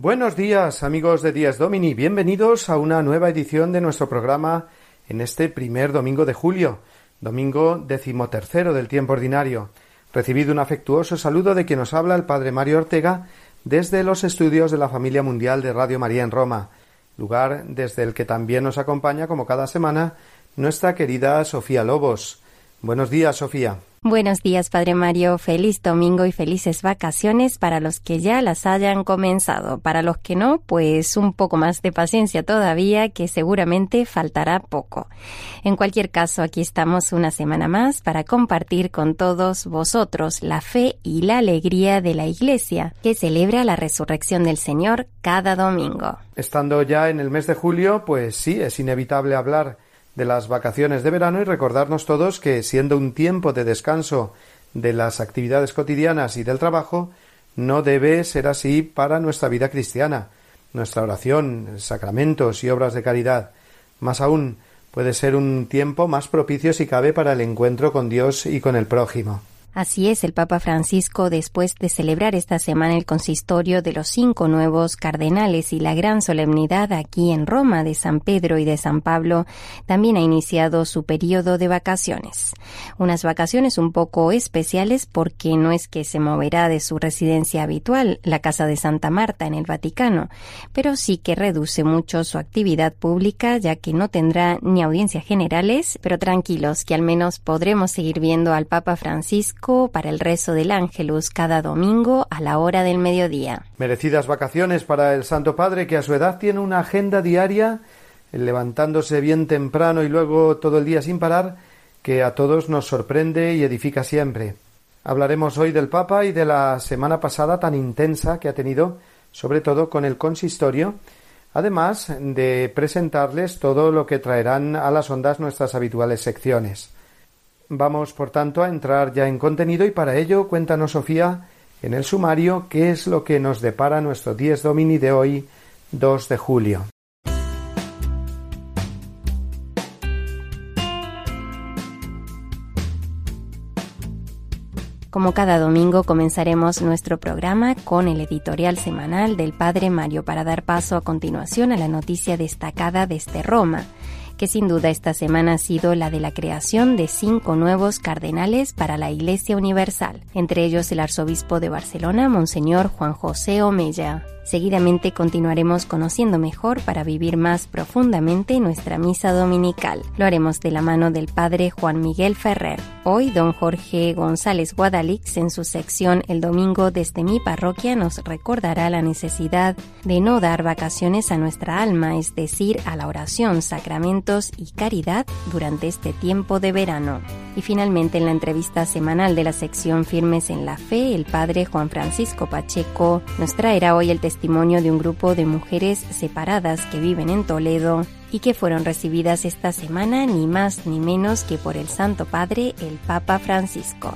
Buenos días amigos de Días Domini, bienvenidos a una nueva edición de nuestro programa en este primer domingo de julio, domingo decimotercero del tiempo ordinario. Recibido un afectuoso saludo de quien nos habla el Padre Mario Ortega desde los estudios de la Familia Mundial de Radio María en Roma, lugar desde el que también nos acompaña como cada semana nuestra querida Sofía Lobos. Buenos días, Sofía. Buenos días, Padre Mario. Feliz domingo y felices vacaciones para los que ya las hayan comenzado. Para los que no, pues un poco más de paciencia todavía, que seguramente faltará poco. En cualquier caso, aquí estamos una semana más para compartir con todos vosotros la fe y la alegría de la Iglesia, que celebra la resurrección del Señor cada domingo. Estando ya en el mes de julio, pues sí, es inevitable hablar de las vacaciones de verano y recordarnos todos que, siendo un tiempo de descanso de las actividades cotidianas y del trabajo, no debe ser así para nuestra vida cristiana, nuestra oración, sacramentos y obras de caridad. Más aún, puede ser un tiempo más propicio si cabe para el encuentro con Dios y con el prójimo. Así es, el Papa Francisco, después de celebrar esta semana el consistorio de los cinco nuevos cardenales y la gran solemnidad aquí en Roma de San Pedro y de San Pablo, también ha iniciado su periodo de vacaciones. Unas vacaciones un poco especiales porque no es que se moverá de su residencia habitual, la Casa de Santa Marta en el Vaticano, pero sí que reduce mucho su actividad pública ya que no tendrá ni audiencias generales, pero tranquilos que al menos podremos seguir viendo al Papa Francisco para el rezo del Ángelus cada domingo a la hora del mediodía. Merecidas vacaciones para el Santo Padre que a su edad tiene una agenda diaria, levantándose bien temprano y luego todo el día sin parar, que a todos nos sorprende y edifica siempre. Hablaremos hoy del Papa y de la semana pasada tan intensa que ha tenido, sobre todo con el consistorio, además de presentarles todo lo que traerán a las ondas nuestras habituales secciones. Vamos, por tanto, a entrar ya en contenido y para ello cuéntanos, Sofía, en el sumario, qué es lo que nos depara nuestro 10 Domini de hoy, 2 de julio. Como cada domingo comenzaremos nuestro programa con el editorial semanal del Padre Mario para dar paso a continuación a la noticia destacada desde Roma que sin duda esta semana ha sido la de la creación de cinco nuevos cardenales para la Iglesia Universal, entre ellos el arzobispo de Barcelona, Monseñor Juan José Omeya. Seguidamente continuaremos conociendo mejor para vivir más profundamente nuestra misa dominical. Lo haremos de la mano del padre Juan Miguel Ferrer. Hoy don Jorge González Guadalix en su sección El domingo desde mi parroquia nos recordará la necesidad de no dar vacaciones a nuestra alma, es decir, a la oración, sacramentos y caridad durante este tiempo de verano. Y finalmente en la entrevista semanal de la sección Firmes en la Fe, el padre Juan Francisco Pacheco nos traerá hoy el testimonio testimonio de un grupo de mujeres separadas que viven en Toledo y que fueron recibidas esta semana ni más ni menos que por el Santo Padre, el Papa Francisco.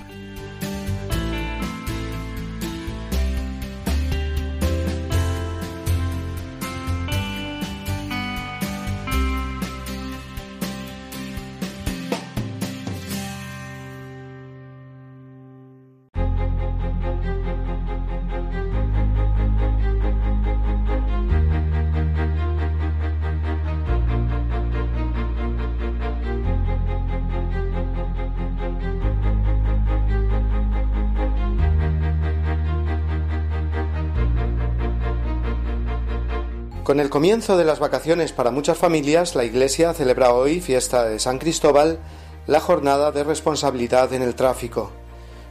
Con el comienzo de las vacaciones para muchas familias, la Iglesia celebra hoy, fiesta de San Cristóbal, la jornada de responsabilidad en el tráfico.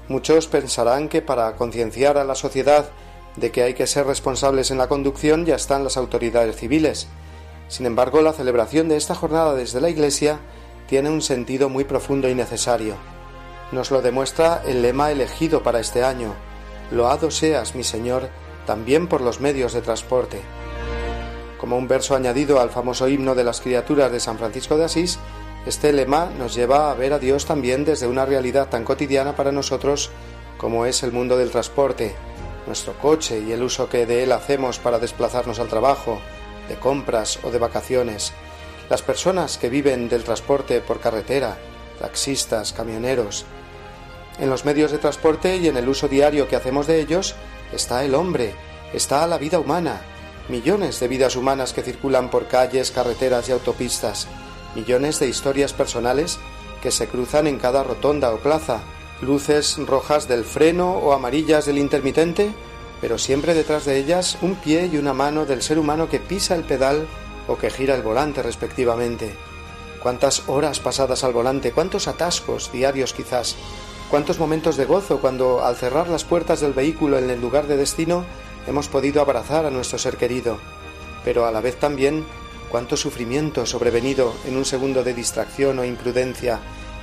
Muchos pensarán que para concienciar a la sociedad de que hay que ser responsables en la conducción ya están las autoridades civiles. Sin embargo, la celebración de esta jornada desde la Iglesia tiene un sentido muy profundo y necesario. Nos lo demuestra el lema elegido para este año. Loado seas, mi Señor, también por los medios de transporte. Como un verso añadido al famoso himno de las criaturas de San Francisco de Asís, este lema nos lleva a ver a Dios también desde una realidad tan cotidiana para nosotros como es el mundo del transporte, nuestro coche y el uso que de él hacemos para desplazarnos al trabajo, de compras o de vacaciones, las personas que viven del transporte por carretera, taxistas, camioneros. En los medios de transporte y en el uso diario que hacemos de ellos está el hombre, está la vida humana, millones de vidas humanas que circulan por calles, carreteras y autopistas, millones de historias personales que se cruzan en cada rotonda o plaza, luces rojas del freno o amarillas del intermitente, pero siempre detrás de ellas un pie y una mano del ser humano que pisa el pedal o que gira el volante respectivamente. Cuántas horas pasadas al volante, cuántos atascos diarios quizás, cuántos momentos de gozo cuando al cerrar las puertas del vehículo en el lugar de destino hemos podido abrazar a nuestro ser querido, pero a la vez también cuánto sufrimiento sobrevenido en un segundo de distracción o imprudencia,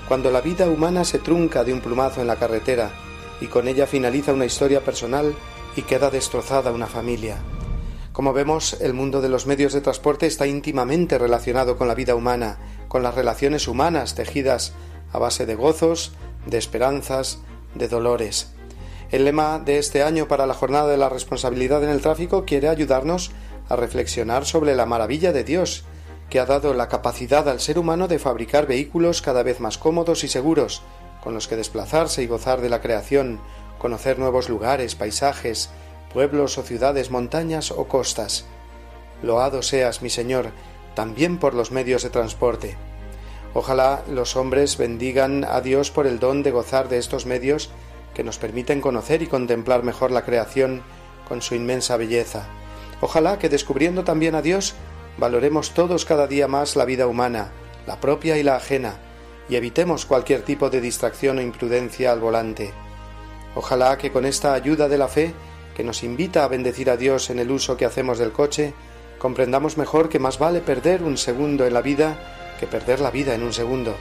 cuando la vida humana se trunca de un plumazo en la carretera y con ella finaliza una historia personal y queda destrozada una familia. Como vemos, el mundo de los medios de transporte está íntimamente relacionado con la vida humana, con las relaciones humanas tejidas a base de gozos, de esperanzas, de dolores. El lema de este año para la jornada de la responsabilidad en el tráfico quiere ayudarnos a reflexionar sobre la maravilla de Dios, que ha dado la capacidad al ser humano de fabricar vehículos cada vez más cómodos y seguros, con los que desplazarse y gozar de la creación, conocer nuevos lugares, paisajes, pueblos o ciudades, montañas o costas. Loado seas, mi Señor, también por los medios de transporte. Ojalá los hombres bendigan a Dios por el don de gozar de estos medios que nos permiten conocer y contemplar mejor la creación con su inmensa belleza. Ojalá que descubriendo también a Dios, valoremos todos cada día más la vida humana, la propia y la ajena, y evitemos cualquier tipo de distracción o imprudencia al volante. Ojalá que con esta ayuda de la fe, que nos invita a bendecir a Dios en el uso que hacemos del coche, comprendamos mejor que más vale perder un segundo en la vida que perder la vida en un segundo.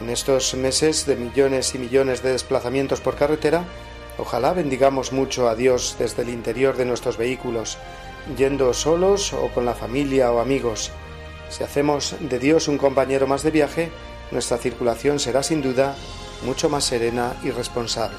En estos meses de millones y millones de desplazamientos por carretera, ojalá bendigamos mucho a Dios desde el interior de nuestros vehículos, yendo solos o con la familia o amigos. Si hacemos de Dios un compañero más de viaje, nuestra circulación será sin duda mucho más serena y responsable.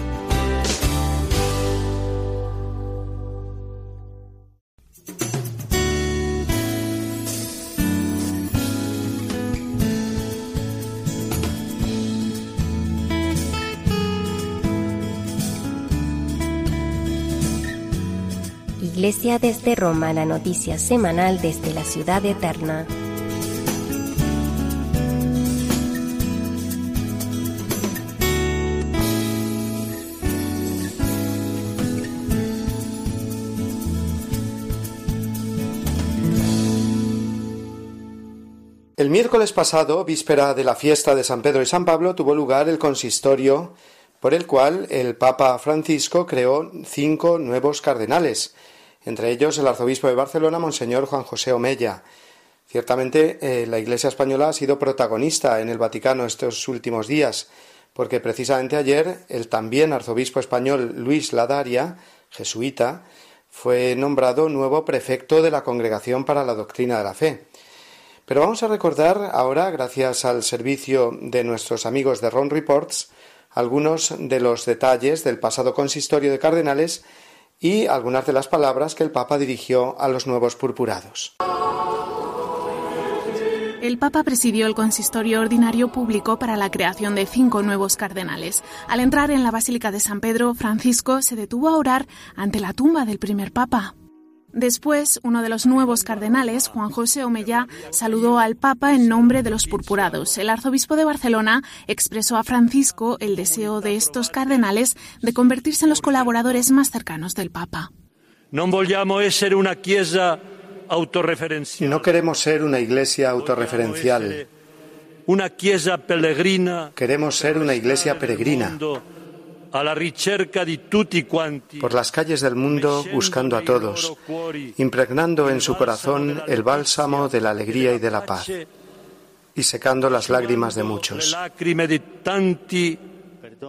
Iglesia desde Roma, la noticia semanal desde la ciudad eterna. El miércoles pasado, víspera de la fiesta de San Pedro y San Pablo, tuvo lugar el consistorio por el cual el Papa Francisco creó cinco nuevos cardenales, entre ellos el arzobispo de Barcelona, Monseñor Juan José Omella. Ciertamente eh, la Iglesia española ha sido protagonista en el Vaticano estos últimos días, porque precisamente ayer el también arzobispo español Luis Ladaria, jesuita, fue nombrado nuevo prefecto de la Congregación para la Doctrina de la Fe. Pero vamos a recordar ahora, gracias al servicio de nuestros amigos de Ron Reports, algunos de los detalles del pasado consistorio de cardenales y algunas de las palabras que el Papa dirigió a los nuevos purpurados. El Papa presidió el consistorio ordinario público para la creación de cinco nuevos cardenales. Al entrar en la Basílica de San Pedro, Francisco se detuvo a orar ante la tumba del primer Papa. Después, uno de los nuevos cardenales, Juan José Omellá, saludó al Papa en nombre de los purpurados. El arzobispo de Barcelona expresó a Francisco el deseo de estos cardenales de convertirse en los colaboradores más cercanos del Papa. No ser una No queremos ser una iglesia autorreferencial. Una peregrina. Queremos ser una iglesia peregrina por las calles del mundo buscando a todos, impregnando en su corazón el bálsamo de la alegría y de la paz, y secando las lágrimas de muchos.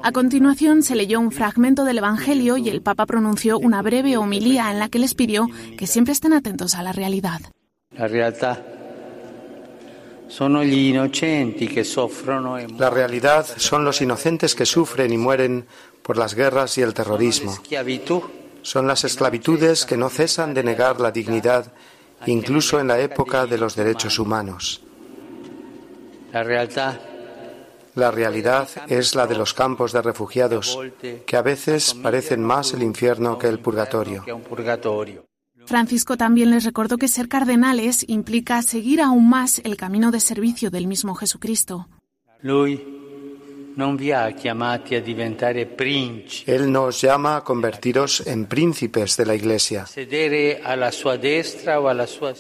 A continuación se leyó un fragmento del Evangelio y el Papa pronunció una breve homilía en la que les pidió que siempre estén atentos a la realidad. La realidad la realidad son los inocentes que sufren y mueren por las guerras y el terrorismo. Son las esclavitudes que no cesan de negar la dignidad, incluso en la época de los derechos humanos. La realidad es la de los campos de refugiados, que a veces parecen más el infierno que el purgatorio. Francisco también les recordó que ser cardenales implica seguir aún más el camino de servicio del mismo Jesucristo. Él nos llama a convertiros en príncipes de la Iglesia.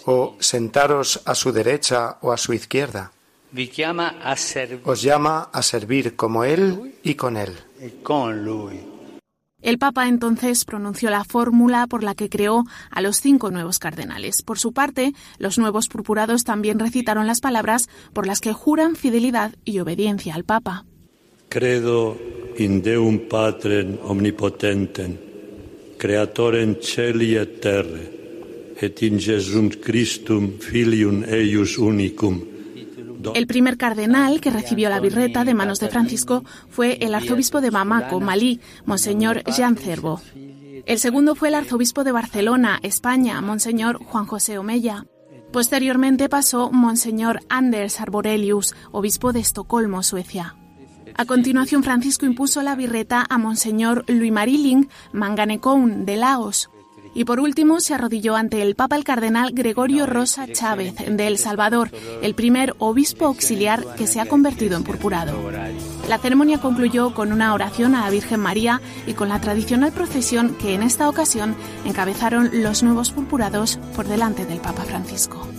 O sentaros a su derecha o a su izquierda. Os llama a servir como Él y con Él. El Papa entonces pronunció la fórmula por la que creó a los cinco nuevos cardenales. Por su parte, los nuevos purpurados también recitaron las palabras por las que juran fidelidad y obediencia al Papa. Credo in Deum Patrem omnipotentem, creatorem celi et terre, et in Jesum Christum filium eius unicum. El primer cardenal que recibió la birreta de manos de Francisco fue el arzobispo de Bamako, Malí, Monseñor Jean Cervo. El segundo fue el arzobispo de Barcelona, España, Monseñor Juan José Omella. Posteriormente pasó Monseñor Anders Arborelius, obispo de Estocolmo, Suecia. A continuación, Francisco impuso la birreta a Monseñor Louis Mariling Manganecoun de Laos. Y por último, se arrodilló ante el Papa el Cardenal Gregorio Rosa Chávez de El Salvador, el primer obispo auxiliar que se ha convertido en purpurado. La ceremonia concluyó con una oración a la Virgen María y con la tradicional procesión que en esta ocasión encabezaron los nuevos purpurados por delante del Papa Francisco.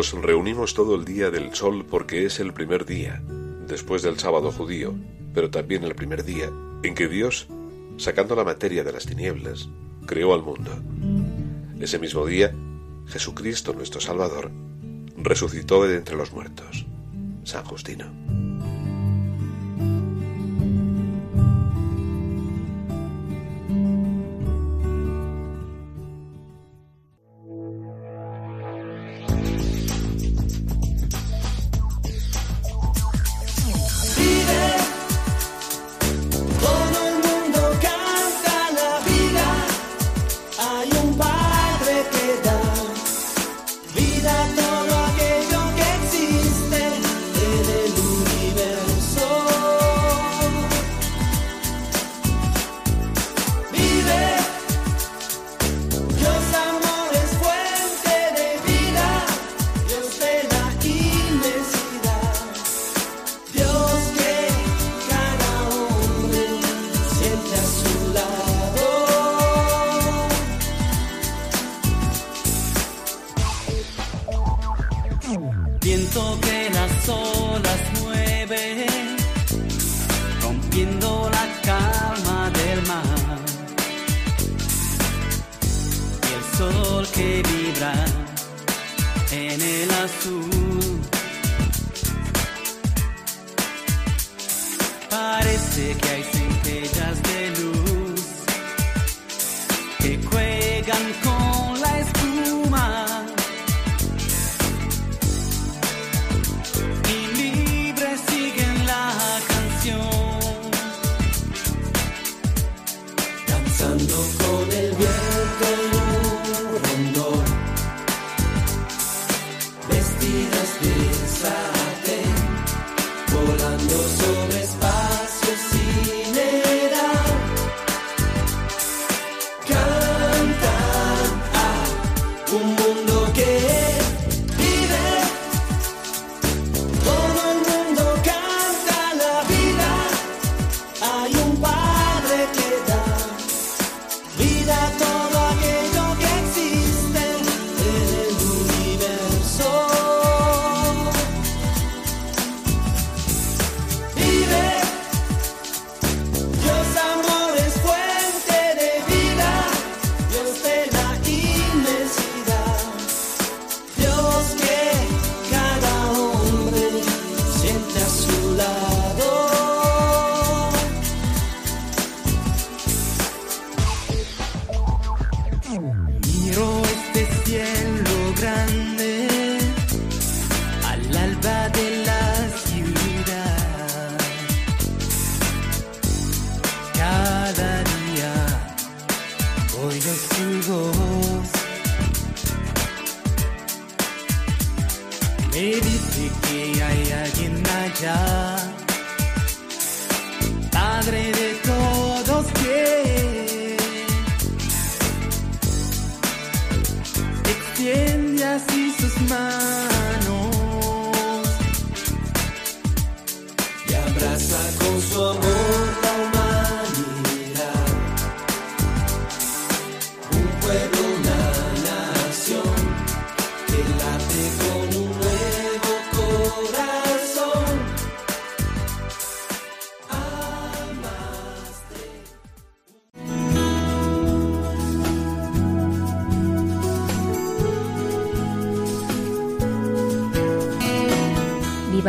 Nos reunimos todo el día del sol porque es el primer día, después del sábado judío, pero también el primer día en que Dios, sacando la materia de las tinieblas, creó al mundo. Ese mismo día, Jesucristo nuestro Salvador resucitó de entre los muertos. San Justino.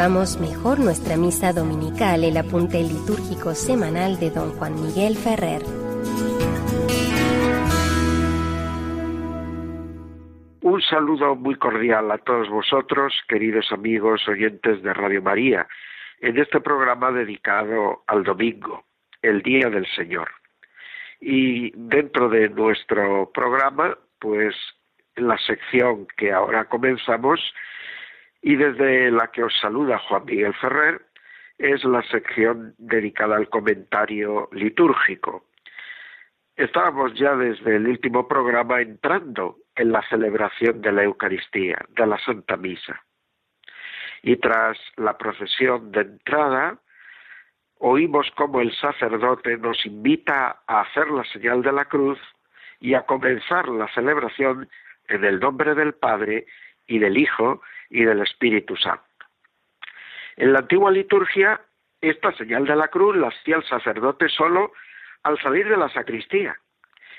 Vamos mejor nuestra misa dominical, el apunte litúrgico semanal de don Juan Miguel Ferrer. Un saludo muy cordial a todos vosotros, queridos amigos oyentes de Radio María, en este programa dedicado al domingo, el Día del Señor. Y dentro de nuestro programa, pues en la sección que ahora comenzamos, y desde la que os saluda Juan Miguel Ferrer es la sección dedicada al comentario litúrgico. Estábamos ya desde el último programa entrando en la celebración de la Eucaristía, de la Santa Misa. Y tras la procesión de entrada, oímos cómo el sacerdote nos invita a hacer la señal de la cruz y a comenzar la celebración en el nombre del Padre y del Hijo y del Espíritu Santo. En la antigua liturgia, esta señal de la cruz la hacía el sacerdote solo al salir de la sacristía,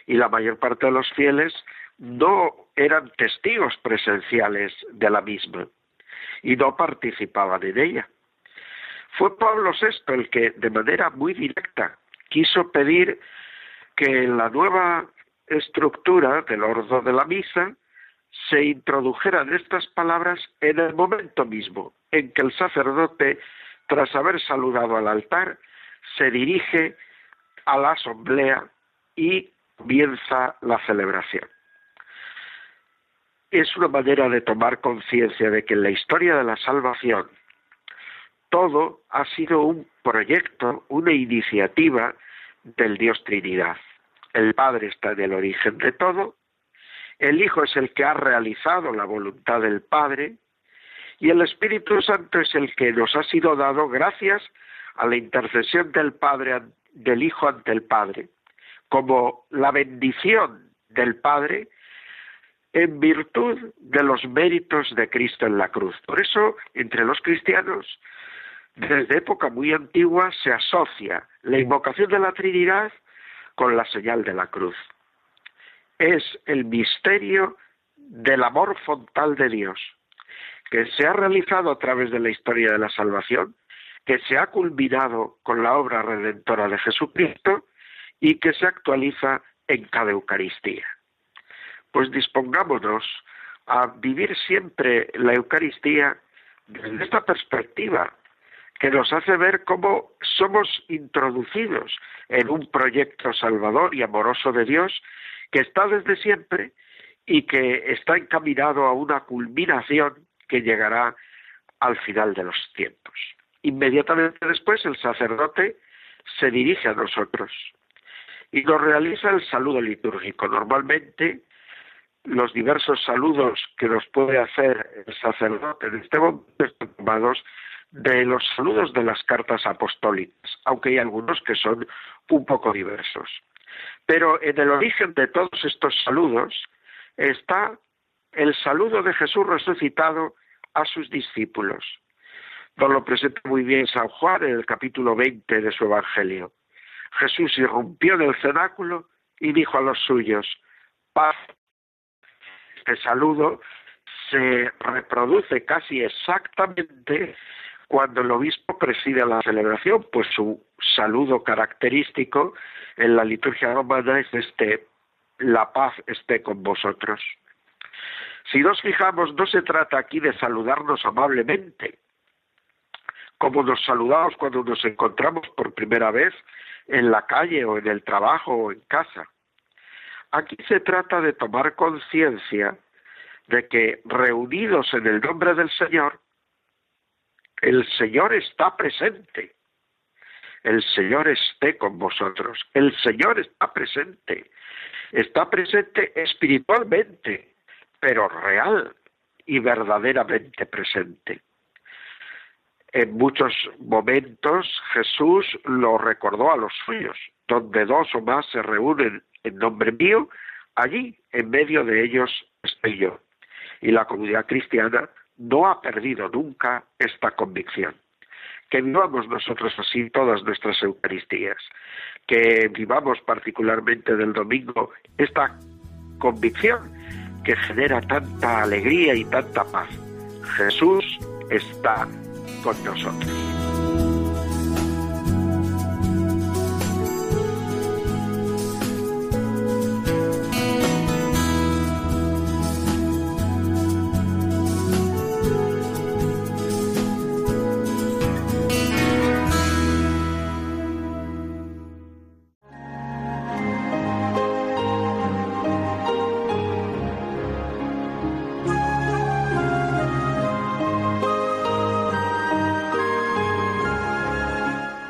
y la mayor parte de los fieles no eran testigos presenciales de la misma y no participaban en ella. Fue Pablo VI el que, de manera muy directa, quiso pedir que en la nueva estructura del orden de la misa se introdujeran estas palabras en el momento mismo en que el sacerdote, tras haber saludado al altar, se dirige a la asamblea y comienza la celebración. Es una manera de tomar conciencia de que en la historia de la salvación todo ha sido un proyecto, una iniciativa del Dios Trinidad. El Padre está en el origen de todo el Hijo es el que ha realizado la voluntad del Padre y el Espíritu Santo es el que nos ha sido dado gracias a la intercesión del Padre del Hijo ante el Padre, como la bendición del Padre en virtud de los méritos de Cristo en la cruz. Por eso, entre los cristianos, desde época muy antigua, se asocia la invocación de la Trinidad con la señal de la cruz es el misterio del amor fontal de Dios, que se ha realizado a través de la historia de la salvación, que se ha culminado con la obra redentora de Jesucristo y que se actualiza en cada Eucaristía. Pues dispongámonos a vivir siempre la Eucaristía desde esta perspectiva que nos hace ver cómo somos introducidos en un proyecto salvador y amoroso de Dios que está desde siempre y que está encaminado a una culminación que llegará al final de los tiempos. Inmediatamente después el sacerdote se dirige a nosotros y nos realiza el saludo litúrgico. Normalmente los diversos saludos que nos puede hacer el sacerdote en este momento están tomados de los saludos de las cartas apostólicas, aunque hay algunos que son un poco diversos. Pero en el origen de todos estos saludos está el saludo de Jesús resucitado a sus discípulos. Nos lo presenta muy bien San Juan en el capítulo 20 de su Evangelio. Jesús irrumpió en el cenáculo y dijo a los suyos, paz. Este saludo se reproduce casi exactamente cuando el obispo preside la celebración, pues su saludo característico en la liturgia romana es este, la paz esté con vosotros. Si nos fijamos, no se trata aquí de saludarnos amablemente, como nos saludamos cuando nos encontramos por primera vez en la calle o en el trabajo o en casa. Aquí se trata de tomar conciencia de que reunidos en el nombre del Señor, el Señor está presente. El Señor esté con vosotros. El Señor está presente. Está presente espiritualmente, pero real y verdaderamente presente. En muchos momentos Jesús lo recordó a los suyos, donde dos o más se reúnen en nombre mío, allí en medio de ellos estoy yo. Y la comunidad cristiana no ha perdido nunca esta convicción. Que vivamos nosotros así todas nuestras Eucaristías, que vivamos particularmente del domingo esta convicción que genera tanta alegría y tanta paz. Jesús está con nosotros.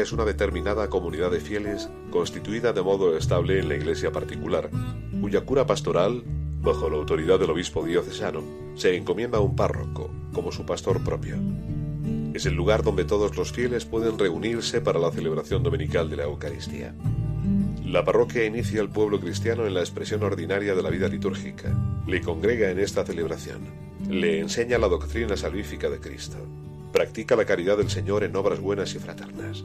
Es una determinada comunidad de fieles constituida de modo estable en la iglesia particular, cuya cura pastoral, bajo la autoridad del obispo diocesano, se encomienda a un párroco como su pastor propio. Es el lugar donde todos los fieles pueden reunirse para la celebración dominical de la Eucaristía. La parroquia inicia al pueblo cristiano en la expresión ordinaria de la vida litúrgica, le congrega en esta celebración, le enseña la doctrina salvífica de Cristo, practica la caridad del Señor en obras buenas y fraternas,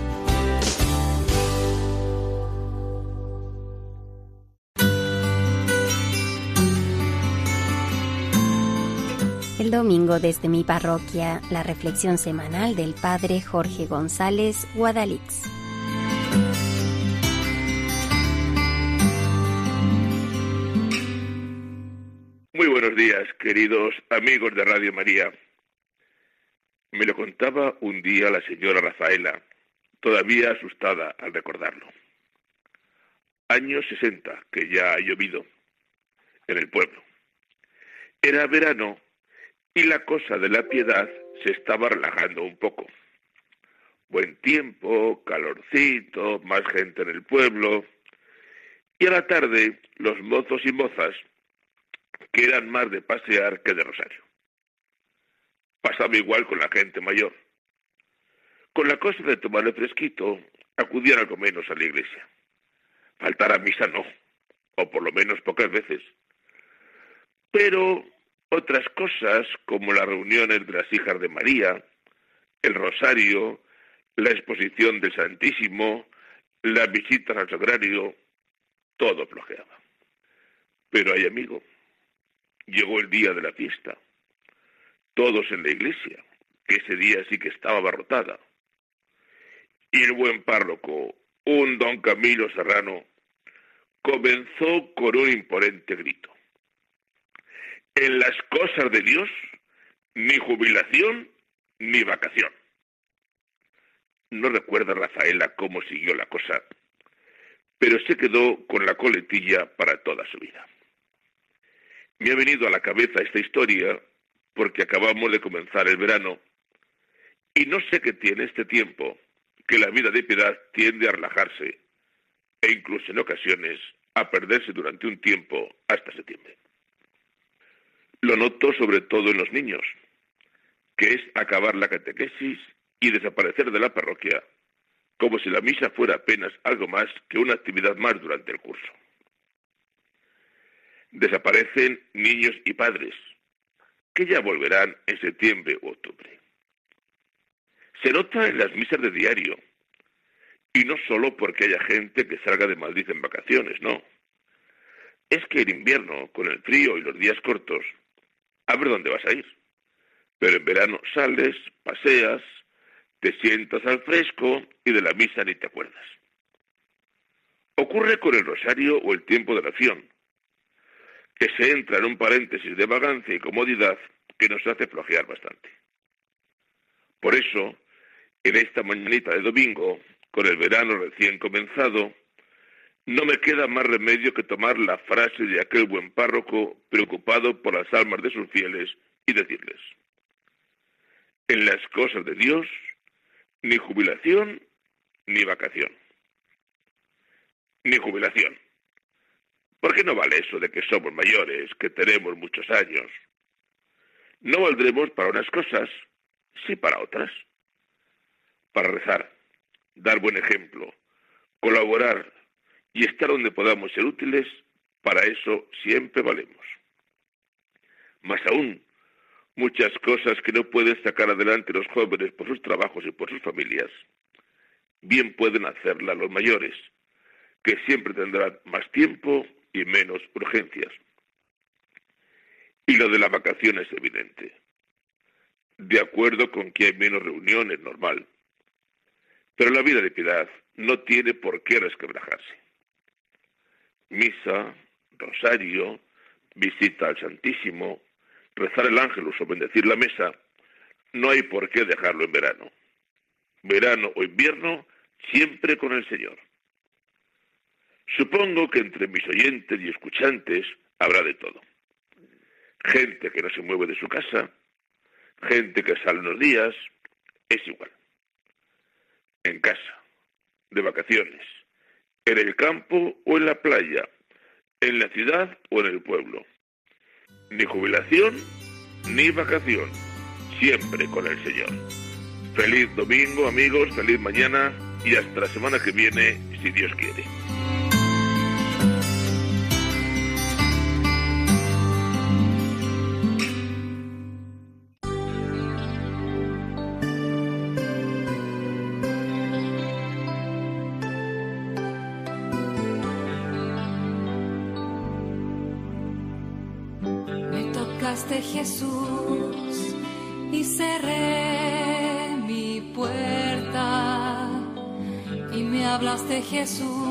Domingo desde mi parroquia, la reflexión semanal del Padre Jorge González Guadalix. Muy buenos días, queridos amigos de Radio María. Me lo contaba un día la señora Rafaela, todavía asustada al recordarlo. Años 60, que ya ha llovido en el pueblo. Era verano y la cosa de la piedad se estaba relajando un poco. Buen tiempo, calorcito, más gente en el pueblo. Y a la tarde los mozos y mozas, que eran más de pasear que de rosario. Pasaba igual con la gente mayor. Con la cosa de tomar el fresquito, acudían algo menos a la iglesia. Faltar a misa no, o por lo menos pocas veces. Pero otras cosas, como las reuniones de las hijas de María, el rosario, la exposición del Santísimo, las visitas al sagrario, todo flojeaba. Pero hay amigo, llegó el día de la fiesta, todos en la iglesia, que ese día sí que estaba abarrotada. Y el buen párroco, un don Camilo Serrano, comenzó con un imponente grito en las cosas de Dios ni jubilación ni vacación. No recuerda Rafaela cómo siguió la cosa, pero se quedó con la coletilla para toda su vida. Me ha venido a la cabeza esta historia porque acabamos de comenzar el verano y no sé qué tiene este tiempo, que la vida de piedad tiende a relajarse e incluso en ocasiones a perderse durante un tiempo hasta septiembre. Lo noto sobre todo en los niños, que es acabar la catequesis y desaparecer de la parroquia, como si la misa fuera apenas algo más que una actividad más durante el curso. Desaparecen niños y padres, que ya volverán en septiembre u octubre. Se nota en las misas de diario, y no solo porque haya gente que salga de Madrid en vacaciones, no. Es que en invierno, con el frío y los días cortos, a ver dónde vas a ir. Pero en verano sales, paseas, te sientas al fresco y de la misa ni te acuerdas. Ocurre con el rosario o el tiempo de oración, que se entra en un paréntesis de vagancia y comodidad que nos hace flojear bastante. Por eso, en esta mañanita de domingo, con el verano recién comenzado, no me queda más remedio que tomar la frase de aquel buen párroco preocupado por las almas de sus fieles y decirles, en las cosas de Dios, ni jubilación ni vacación. Ni jubilación. ¿Por qué no vale eso de que somos mayores, que tenemos muchos años? No valdremos para unas cosas, sí para otras. Para rezar, dar buen ejemplo, colaborar, y estar donde podamos ser útiles, para eso siempre valemos. Más aún, muchas cosas que no pueden sacar adelante los jóvenes por sus trabajos y por sus familias, bien pueden hacerla los mayores, que siempre tendrán más tiempo y menos urgencias. Y lo de la vacación es evidente. De acuerdo con que hay menos reuniones, normal. Pero la vida de piedad no tiene por qué resquebrajarse misa, rosario, visita al Santísimo, rezar el ángelus o bendecir la mesa, no hay por qué dejarlo en verano. Verano o invierno, siempre con el Señor. Supongo que entre mis oyentes y escuchantes habrá de todo. Gente que no se mueve de su casa, gente que sale unos días, es igual. En casa, de vacaciones, en el campo o en la playa, en la ciudad o en el pueblo. Ni jubilación ni vacación, siempre con el Señor. Feliz domingo amigos, feliz mañana y hasta la semana que viene, si Dios quiere. Jesús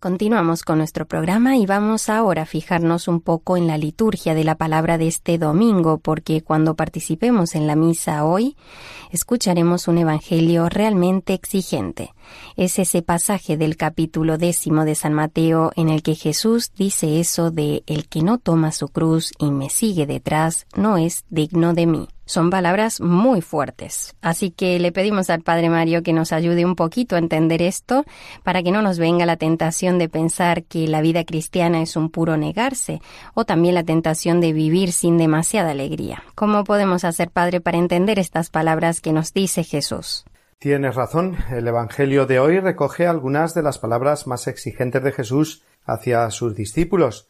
Continuamos con nuestro programa y vamos ahora a fijarnos un poco en la liturgia de la palabra de este domingo, porque cuando participemos en la misa hoy, escucharemos un evangelio realmente exigente. Es ese pasaje del capítulo décimo de San Mateo en el que Jesús dice eso de el que no toma su cruz y me sigue detrás no es digno de mí. Son palabras muy fuertes. Así que le pedimos al Padre Mario que nos ayude un poquito a entender esto para que no nos venga la tentación de pensar que la vida cristiana es un puro negarse o también la tentación de vivir sin demasiada alegría. ¿Cómo podemos hacer, Padre, para entender estas palabras que nos dice Jesús? Tienes razón. El Evangelio de hoy recoge algunas de las palabras más exigentes de Jesús hacia sus discípulos,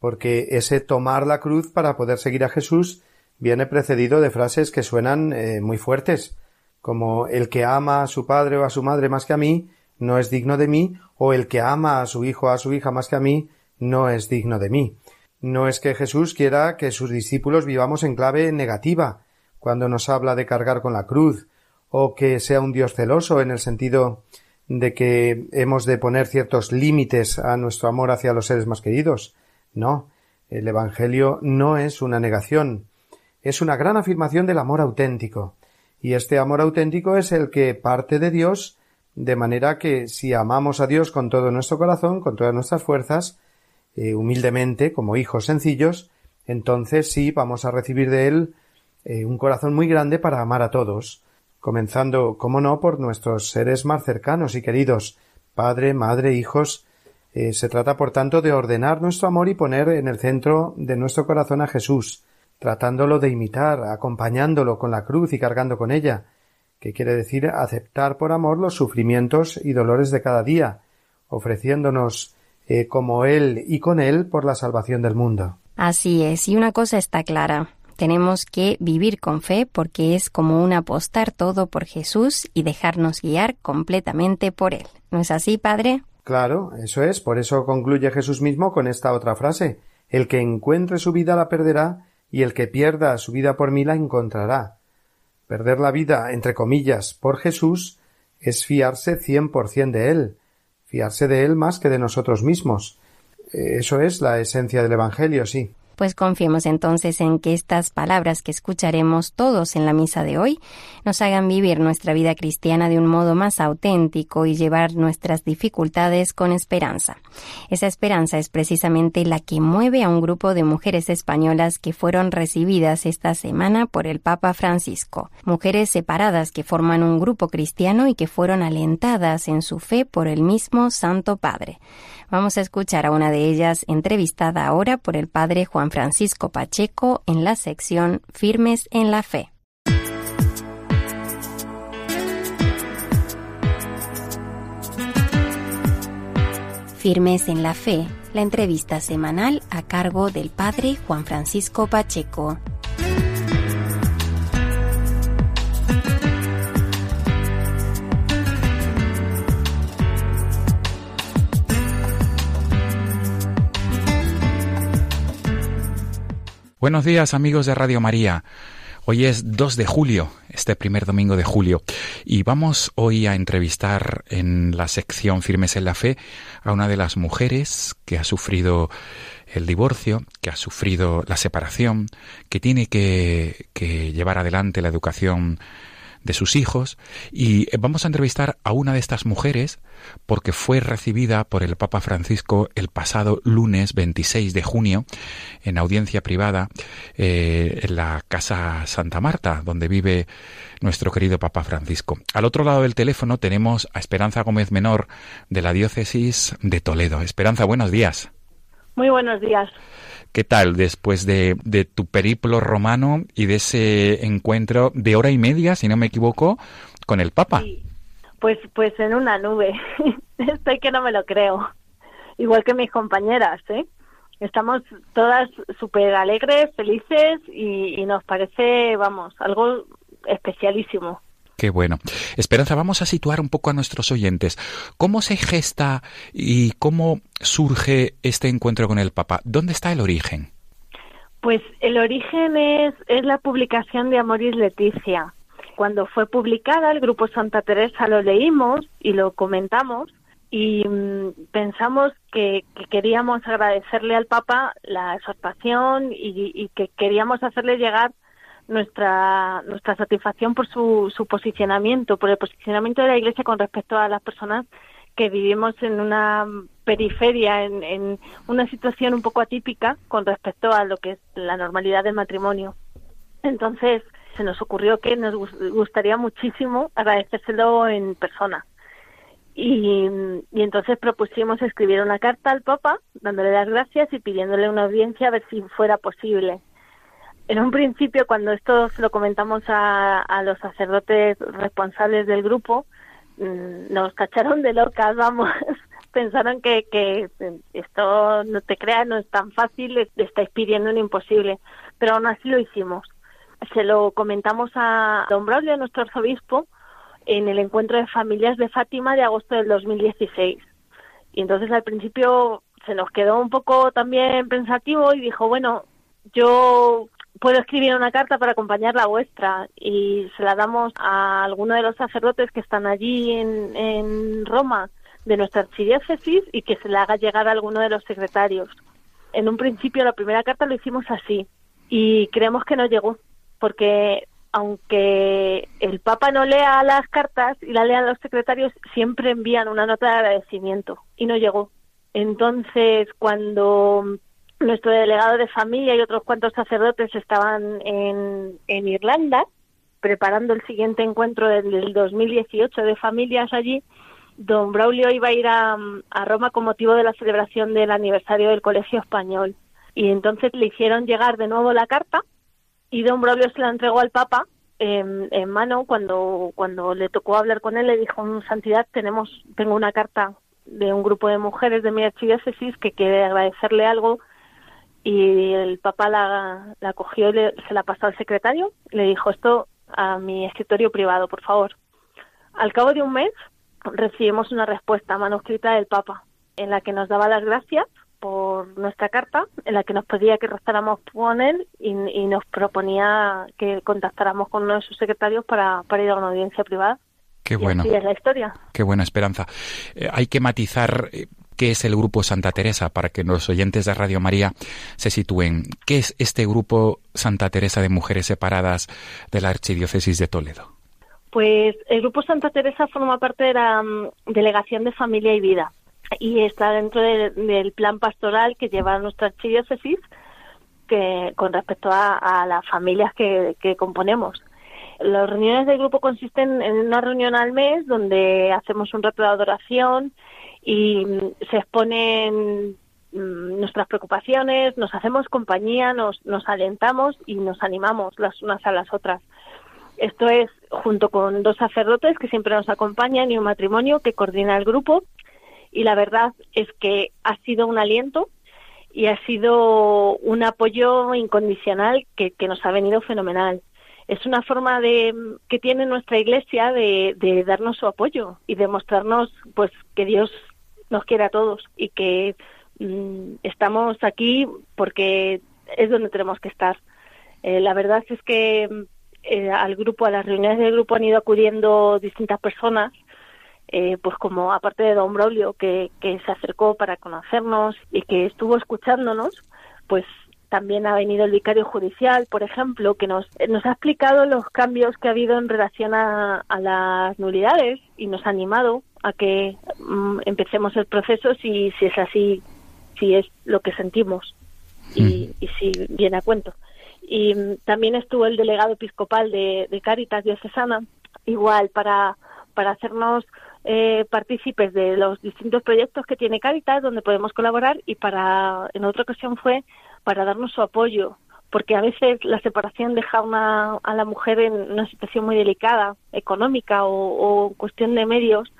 porque ese tomar la cruz para poder seguir a Jesús viene precedido de frases que suenan eh, muy fuertes, como el que ama a su padre o a su madre más que a mí no es digno de mí, o el que ama a su hijo o a su hija más que a mí no es digno de mí. No es que Jesús quiera que sus discípulos vivamos en clave negativa, cuando nos habla de cargar con la cruz, o que sea un Dios celoso en el sentido de que hemos de poner ciertos límites a nuestro amor hacia los seres más queridos. No, el Evangelio no es una negación, es una gran afirmación del amor auténtico. Y este amor auténtico es el que parte de Dios, de manera que si amamos a Dios con todo nuestro corazón, con todas nuestras fuerzas, eh, humildemente, como hijos sencillos, entonces sí vamos a recibir de Él eh, un corazón muy grande para amar a todos, comenzando, como no, por nuestros seres más cercanos y queridos, padre, madre, hijos. Eh, se trata, por tanto, de ordenar nuestro amor y poner en el centro de nuestro corazón a Jesús, tratándolo de imitar, acompañándolo con la cruz y cargando con ella, que quiere decir aceptar por amor los sufrimientos y dolores de cada día, ofreciéndonos eh, como Él y con Él por la salvación del mundo. Así es, y una cosa está clara. Tenemos que vivir con fe porque es como un apostar todo por Jesús y dejarnos guiar completamente por Él. ¿No es así, Padre? Claro, eso es, por eso concluye Jesús mismo con esta otra frase El que encuentre su vida la perderá, y el que pierda su vida por mí la encontrará. Perder la vida, entre comillas, por Jesús es fiarse cien por cien de Él, fiarse de Él más que de nosotros mismos. Eso es la esencia del Evangelio, sí. Pues confiemos entonces en que estas palabras que escucharemos todos en la misa de hoy nos hagan vivir nuestra vida cristiana de un modo más auténtico y llevar nuestras dificultades con esperanza. Esa esperanza es precisamente la que mueve a un grupo de mujeres españolas que fueron recibidas esta semana por el Papa Francisco. Mujeres separadas que forman un grupo cristiano y que fueron alentadas en su fe por el mismo Santo Padre. Vamos a escuchar a una de ellas entrevistada ahora por el Padre Juan Francisco Pacheco en la sección Firmes en la Fe. Firmes en la Fe, la entrevista semanal a cargo del Padre Juan Francisco Pacheco. Buenos días amigos de Radio María. Hoy es 2 de julio, este primer domingo de julio, y vamos hoy a entrevistar en la sección Firmes en la Fe a una de las mujeres que ha sufrido el divorcio, que ha sufrido la separación, que tiene que, que llevar adelante la educación de sus hijos y vamos a entrevistar a una de estas mujeres porque fue recibida por el Papa Francisco el pasado lunes 26 de junio en audiencia privada eh, en la Casa Santa Marta, donde vive nuestro querido Papa Francisco. Al otro lado del teléfono tenemos a Esperanza Gómez Menor de la Diócesis de Toledo. Esperanza, buenos días. Muy buenos días. ¿Qué tal después de, de, tu periplo romano y de ese encuentro de hora y media, si no me equivoco, con el Papa? Sí. Pues, pues en una nube. Estoy que no me lo creo. Igual que mis compañeras, ¿eh? Estamos todas súper alegres, felices y, y nos parece, vamos, algo especialísimo. Qué bueno. Esperanza, vamos a situar un poco a nuestros oyentes. ¿Cómo se gesta y cómo surge este encuentro con el Papa? ¿Dónde está el origen? Pues el origen es, es la publicación de Amoris Leticia. Cuando fue publicada, el Grupo Santa Teresa lo leímos y lo comentamos y mmm, pensamos que, que, queríamos agradecerle al Papa la exhortación y que queríamos hacerle llegar nuestra nuestra satisfacción por su, su posicionamiento, por el posicionamiento de la Iglesia con respecto a las personas que vivimos en una periferia, en, en, una situación un poco atípica con respecto a lo que es la normalidad del matrimonio. Entonces, se nos ocurrió que nos gustaría muchísimo agradecérselo en persona. Y, y, entonces propusimos escribir una carta al Papa, dándole las gracias y pidiéndole una audiencia a ver si fuera posible en un principio, cuando esto lo comentamos a, a los sacerdotes responsables del grupo, mmm, nos cacharon de locas, vamos. Pensaron que, que esto, no te creas, no es tan fácil, le estáis pidiendo un imposible. Pero aún así lo hicimos. Se lo comentamos a don Braulio, nuestro arzobispo, en el encuentro de familias de Fátima de agosto del 2016. Y entonces al principio se nos quedó un poco también pensativo y dijo, bueno, yo puedo escribir una carta para acompañar la vuestra y se la damos a alguno de los sacerdotes que están allí en, Roma de nuestra archidiócesis y que se la haga llegar a alguno de los secretarios. En un principio la primera carta lo hicimos así y creemos que no llegó porque aunque el Papa no lea las cartas y la lean los secretarios, siempre envían una nota de agradecimiento y no llegó. Entonces, cuando nuestro delegado de familia y otros cuantos sacerdotes estaban en, en Irlanda preparando el siguiente encuentro del 2018 de familias allí. Don Braulio iba a ir a, a Roma con motivo de la celebración del aniversario del Colegio Español. Y entonces le hicieron llegar de nuevo la carta y Don Braulio se la entregó al Papa en, en mano cuando cuando le tocó hablar con él le dijo santidad tenemos tengo una carta de un grupo de mujeres de mi archidiócesis que quiere agradecerle algo y el Papa la, la cogió y le- se la pasó al secretario le dijo esto a mi escritorio privado por favor al cabo de un mes recibimos una respuesta manuscrita del Papa en la que nos daba las gracias por nuestra carta, en la que nos pedía que rezáramos con él y, y nos proponía que contactáramos con uno de sus secretarios para, para ir a una audiencia privada. Qué Y bueno, así es la historia. qué buena esperanza. Eh, hay que matizar eh, qué es el grupo Santa Teresa para que los oyentes de Radio María se sitúen. ¿Qué es este grupo Santa Teresa de Mujeres Separadas de la Archidiócesis de Toledo? Pues el Grupo Santa Teresa forma parte de la mm, Delegación de Familia y Vida y está dentro de- del plan pastoral que lleva nuestra archidiócesis que, con respecto a, las familias que, que componemos. Las reuniones del grupo consisten en una reunión al mes donde hacemos un rato de adoración y mm, se exponen mm, nuestras preocupaciones, nos hacemos compañía, nos, nos alentamos y nos animamos las unas a las otras. Esto es junto con dos sacerdotes que siempre nos acompañan y un matrimonio que coordina el grupo. Y la verdad es que ha sido un aliento y ha sido un apoyo incondicional que, que nos ha venido fenomenal. Es una forma de que tiene nuestra Iglesia de, de darnos su apoyo y de mostrarnos pues que Dios nos quiere a todos y que mm, estamos aquí porque es donde tenemos que estar. Eh, la verdad es que eh, al grupo, a las reuniones del grupo han ido acudiendo distintas personas, eh, pues como aparte de Don Braulio, que, que se acercó para conocernos y que estuvo escuchándonos, pues también ha venido el vicario judicial, por ejemplo, que nos, nos ha explicado los cambios que ha habido en relación a, a las nulidades y nos ha animado a que mm, empecemos el proceso si, si es así, si es lo que sentimos y, y si viene a cuento. Y mm, también estuvo el delegado episcopal de, de Cáritas Diocesana, igual para, para hacernos eh, partícipes de los distintos proyectos que tiene Cáritas, donde podemos colaborar, y para, en otra ocasión fue para darnos su apoyo, porque a veces la separación deja una, a la mujer en una situación muy delicada, económica o, o cuestión de medios,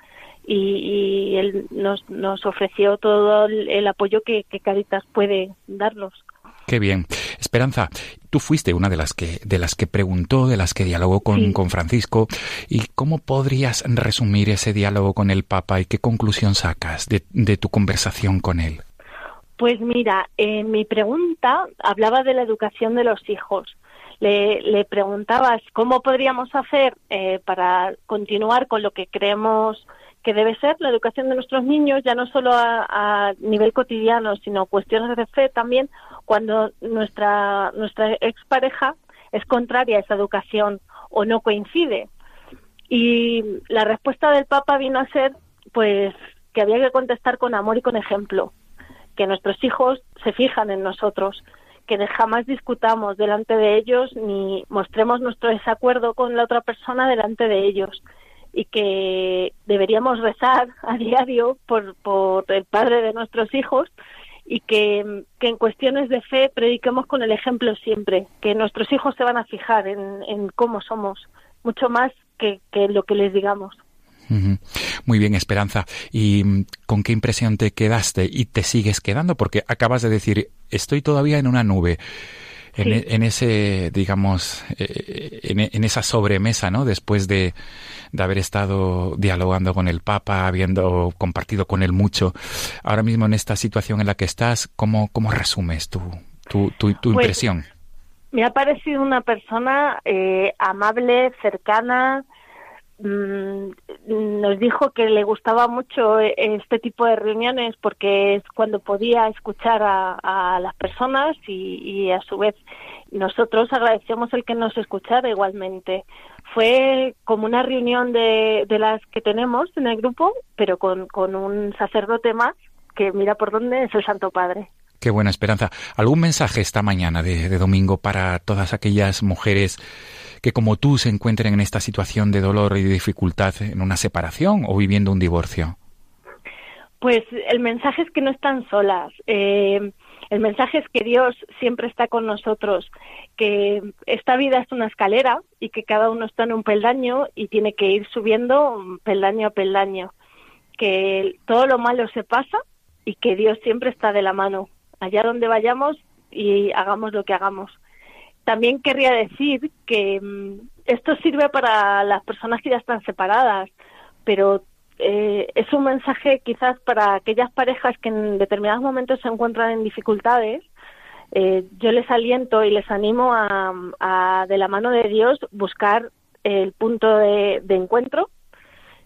y, y él nos, nos ofreció todo el, el apoyo que, que Caritas puede darnos. Qué bien. Esperanza, tú fuiste una de las que, de las que preguntó, de las que dialogó con, Sí. con Francisco. ¿Y cómo podrías resumir ese diálogo con el Papa y qué conclusión sacas de, de tu conversación con él? Pues mira, en mi pregunta hablaba de la educación de los hijos. Le, le preguntabas cómo podríamos hacer eh, para continuar con lo que creemos que debe ser la educación de nuestros niños, ya no solo a, nivel cotidiano, sino cuestiones de fe también, cuando nuestra, nuestra expareja es contraria a esa educación o no coincide. Y la respuesta del Papa vino a ser, pues, que había que contestar con amor y con ejemplo, que nuestros hijos se fijan en nosotros, que jamás discutamos delante de ellos ni mostremos nuestro desacuerdo con la otra persona delante de ellos y que deberíamos rezar a diario por, por el padre de nuestros hijos y que, que en cuestiones de fe prediquemos con el ejemplo siempre, que nuestros hijos se van a fijar en, en cómo somos, mucho más que, que lo que les digamos. Muy bien, Esperanza. ¿Y mm, con qué impresión te quedaste y te sigues quedando? Porque acabas de decir, estoy todavía en una nube. En, Sí. e- en ese, digamos, eh, en, e- en esa sobremesa, ¿no? Después de, de haber estado dialogando con el Papa, habiendo compartido con él mucho. Ahora mismo en esta situación en la que estás, ¿cómo, cómo resumes tu, tu, tu, tu Pues, impresión? Me ha parecido una persona eh, amable, cercana. Mm, nos dijo que le gustaba mucho eh, este tipo de reuniones porque es cuando podía escuchar a, las personas y, a su vez nosotros agradecemos el que nos escuchara igualmente. Fue como una reunión de, de las que tenemos en el grupo, pero con, con un sacerdote más que mira por dónde es el Santo Padre. Qué buena esperanza. ¿Algún mensaje esta mañana de, de domingo para todas aquellas mujeres que como tú se encuentren en esta situación de dolor y de dificultad en una separación o viviendo un divorcio? Pues el mensaje es que no están solas. Eh, El mensaje es que Dios siempre está con nosotros, que esta vida es una escalera y que cada uno está en un peldaño y tiene que ir subiendo peldaño a peldaño, que todo lo malo se pasa y que Dios siempre está de la mano, allá donde vayamos y hagamos lo que hagamos. También querría decir que mm, esto sirve para las personas que ya están separadas, pero eh, es un mensaje quizás para aquellas parejas que en determinados momentos se encuentran en dificultades. Eh, yo les aliento y les animo a, de la mano de Dios, buscar el punto de encuentro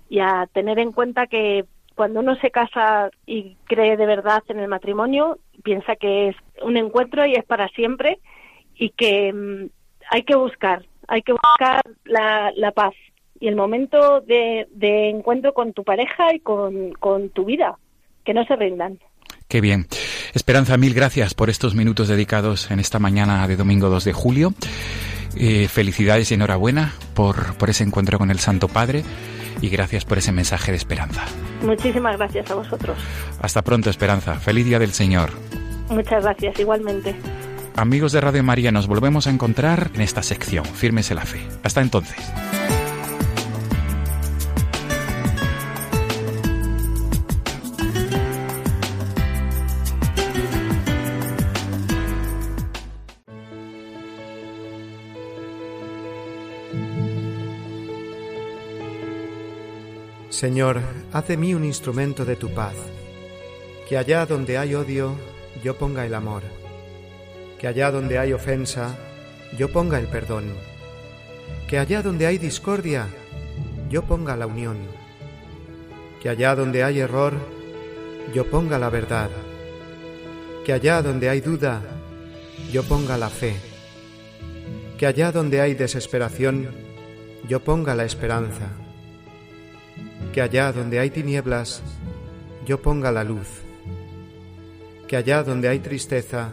y a tener en cuenta que cuando uno se casa y cree de verdad en el matrimonio, piensa que es un encuentro y es para siempre y que mm, hay que buscar, hay que buscar la, la paz y el momento de, de encuentro con tu pareja y con, con tu vida, que no se rindan. Qué bien. Esperanza, mil gracias por estos minutos dedicados en esta mañana de domingo 2 de julio. Eh, felicidades y enhorabuena por, por ese encuentro con el Santo Padre y gracias por ese mensaje de esperanza. Muchísimas gracias a vosotros. Hasta pronto, Esperanza. Feliz Día del Señor. Muchas gracias, igualmente. Amigos de Radio María, nos volvemos a encontrar en esta sección, Firmes en la Fe. Hasta entonces. Señor, haz de mí un instrumento de tu paz, que allá donde hay odio, yo ponga el amor, que allá donde hay ofensa, yo ponga el perdón, que allá donde hay discordia, yo ponga la unión, que allá donde hay error, yo ponga la verdad, que allá donde hay duda, yo ponga la fe, que allá donde hay desesperación, yo ponga la esperanza. Que allá donde hay tinieblas, yo ponga la luz, que allá donde hay tristeza,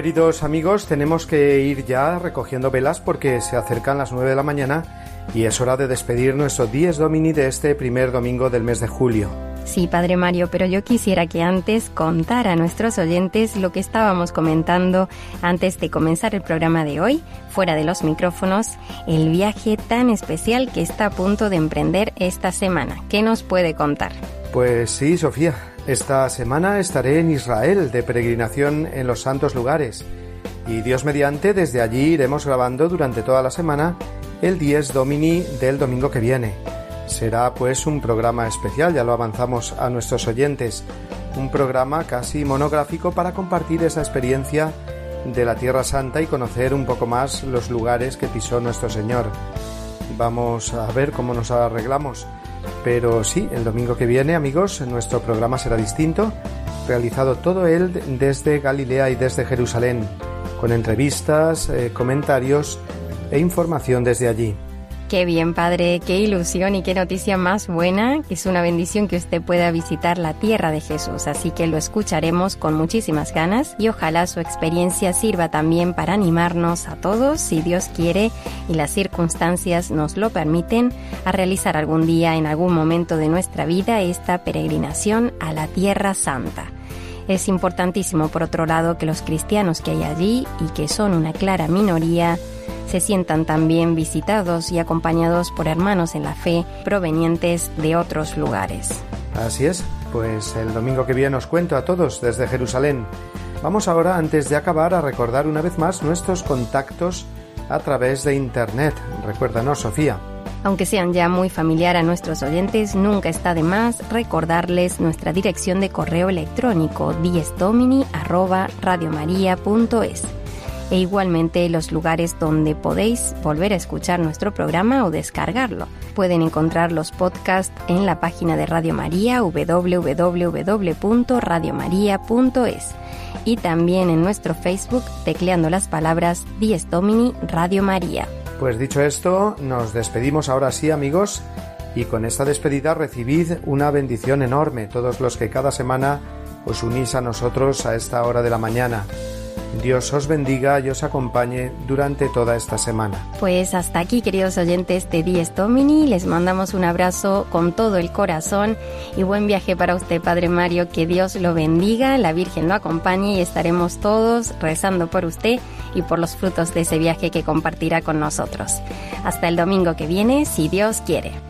Queridos amigos, tenemos que ir ya recogiendo velas porque se acercan las 9 de la mañana y es hora de despedir nuestro Dies Domini de este primer domingo del mes de julio. Sí, Padre Mario, pero yo quisiera que antes contara a nuestros oyentes lo que estábamos comentando antes de comenzar el programa de hoy, fuera de los micrófonos, el viaje tan especial que está a punto de emprender esta semana. ¿Qué nos puede contar? Pues sí, Sofía, esta semana estaré en Israel de peregrinación en los santos lugares y Dios mediante desde allí iremos grabando durante toda la semana el 10 Domini del domingo que viene. Será pues un programa especial, ya lo avanzamos a nuestros oyentes, un programa casi monográfico para compartir esa experiencia de la Tierra Santa y conocer un poco más los lugares que pisó nuestro Señor. Vamos a ver cómo nos arreglamos. Pero sí, el domingo que viene, amigos, nuestro programa será distinto, realizado todo él desde Galilea y desde Jerusalén, con entrevistas, eh, comentarios e información desde allí. Qué bien, padre, qué ilusión y qué noticia más buena. Es una bendición que usted pueda visitar la tierra de Jesús, así que lo escucharemos con muchísimas ganas y ojalá su experiencia sirva también para animarnos a todos, si Dios quiere y las circunstancias nos lo permiten, a realizar algún día en algún momento de nuestra vida esta peregrinación a la Tierra Santa. Es importantísimo, por otro lado, que los cristianos que hay allí y que son una clara minoría, se sientan también visitados y acompañados por hermanos en la fe provenientes de otros lugares. Así es, pues el domingo que viene os cuento a todos desde Jerusalén. Vamos ahora, antes de acabar, a recordar una vez más nuestros contactos a través de Internet. Recuérdanos, Sofía. Aunque sean ya muy familiar a nuestros oyentes, nunca está de más recordarles nuestra dirección de correo electrónico diestomini@radiomaria.es e igualmente los lugares donde podéis volver a escuchar nuestro programa o descargarlo. Pueden encontrar los podcasts en la página de Radio María www.radiomaria.es y también en nuestro Facebook tecleando las palabras Dies Domini Radio María. Pues dicho esto, nos despedimos ahora sí, amigos, y con esta despedida recibid una bendición enorme, todos los que cada semana os unís a nosotros a esta hora de la mañana. Dios os bendiga y os acompañe durante toda esta semana. Pues hasta aquí, queridos oyentes de Dies Domini, les mandamos un abrazo con todo el corazón y buen viaje para usted, Padre Mario, que Dios lo bendiga, la Virgen lo acompañe y estaremos todos rezando por usted y por los frutos de ese viaje que compartirá con nosotros. Hasta el domingo que viene, si Dios quiere.